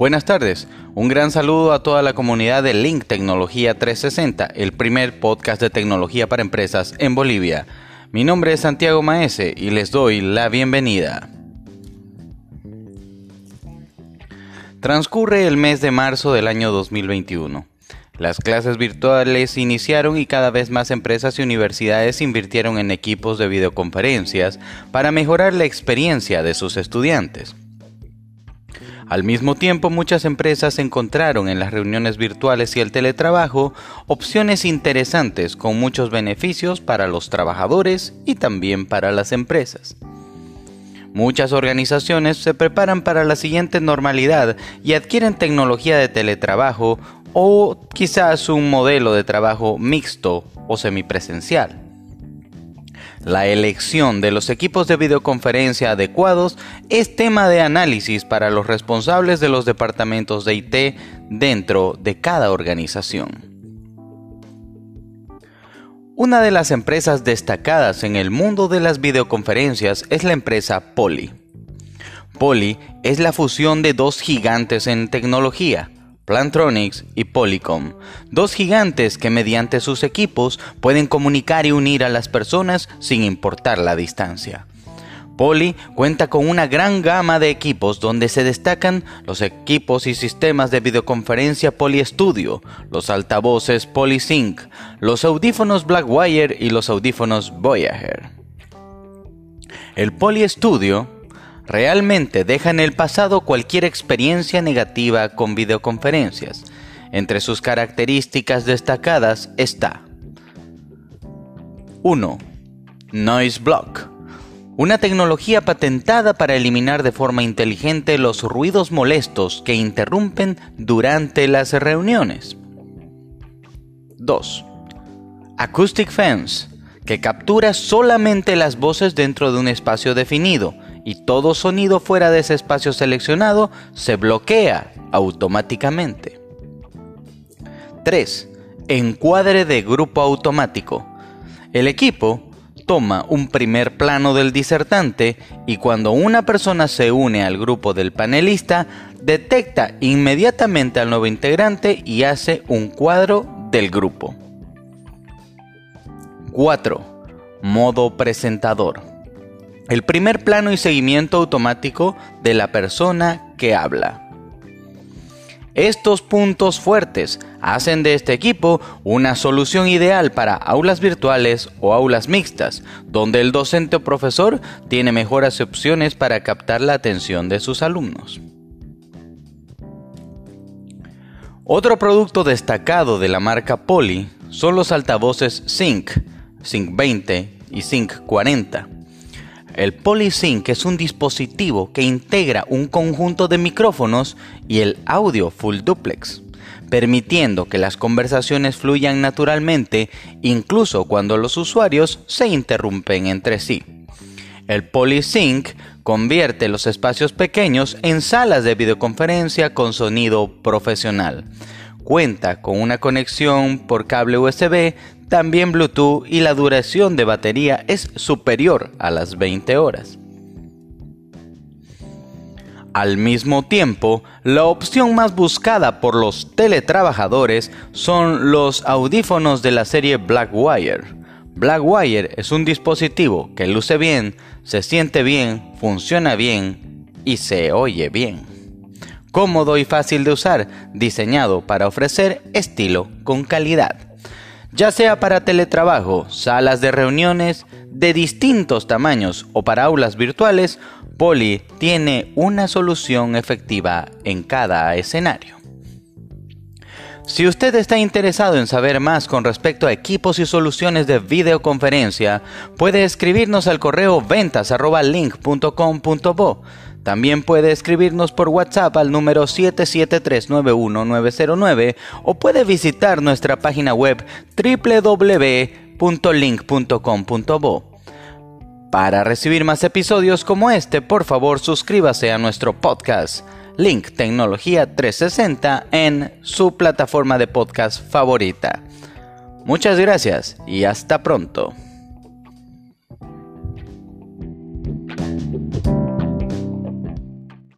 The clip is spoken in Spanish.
Buenas tardes, un gran saludo a toda la comunidad de Link Tecnología 360, el primer podcast de tecnología para empresas en Bolivia. Mi nombre es Santiago Maese y les doy la bienvenida. Transcurre el mes de marzo del año 2021. Las clases virtuales iniciaron y cada vez más empresas y universidades invirtieron en equipos de videoconferencias para mejorar la experiencia de sus estudiantes. Al mismo tiempo, muchas empresas encontraron en las reuniones virtuales y el teletrabajo opciones interesantes con muchos beneficios para los trabajadores y también para las empresas. Muchas organizaciones se preparan para la siguiente normalidad y adquieren tecnología de teletrabajo o quizás un modelo de trabajo mixto o semipresencial. La elección de los equipos de videoconferencia adecuados es tema de análisis para los responsables de los departamentos de IT dentro de cada organización. Una de las empresas destacadas en el mundo de las videoconferencias es la empresa Poly. Poly es la fusión de dos gigantes en tecnología, Plantronics y Polycom, dos gigantes que mediante sus equipos pueden comunicar y unir a las personas sin importar la distancia. Poly cuenta con una gran gama de equipos donde se destacan los equipos y sistemas de videoconferencia Poly Studio, los altavoces PolySync, los audífonos Blackwire y los audífonos Voyager. El Poly Studio realmente deja en el pasado cualquier experiencia negativa con videoconferencias. Entre sus características destacadas está 1. Noise Block. Una tecnología patentada para eliminar de forma inteligente los ruidos molestos que interrumpen durante las reuniones. 2. Acoustic Fence, que captura solamente las voces dentro de un espacio definido y todo sonido fuera de ese espacio seleccionado se bloquea automáticamente. 3. Encuadre de grupo automático. El equipo toma un primer plano del disertante y cuando una persona se une al grupo del panelista, detecta inmediatamente al nuevo integrante y hace un cuadro del grupo. 4. Modo presentador el primer plano y seguimiento automático de la persona que habla. Estos puntos fuertes hacen de este equipo una solución ideal para aulas virtuales o aulas mixtas, donde el docente o profesor tiene mejores opciones para captar la atención de sus alumnos. Otro producto destacado de la marca Poly son los altavoces Sync, Sync 20 y Sync 40 el PolySync es un dispositivo que integra un conjunto de micrófonos y el audio full duplex, permitiendo que las conversaciones fluyan naturalmente incluso cuando los usuarios se interrumpen entre sí. El PolySync convierte los espacios pequeños en salas de videoconferencia con sonido profesional. Cuenta con una conexión por cable USB también Bluetooth y la duración de batería es superior a las 20 horas. Al mismo tiempo, la opción más buscada por los teletrabajadores son los audífonos de la serie Blackwire. Blackwire es un dispositivo que luce bien, se siente bien, funciona bien y se oye bien. Cómodo y fácil de usar, diseñado para ofrecer estilo con calidad ya sea para teletrabajo, salas de reuniones de distintos tamaños o para aulas virtuales, Poly tiene una solución efectiva en cada escenario. Si usted está interesado en saber más con respecto a equipos y soluciones de videoconferencia, puede escribirnos al correo ventas.link.com.bo también puede escribirnos por WhatsApp al número 773-91909 o puede visitar nuestra página web www.link.com.bo. Para recibir más episodios como este, por favor suscríbase a nuestro podcast Link Tecnología 360 en su plataforma de podcast favorita. Muchas gracias y hasta pronto.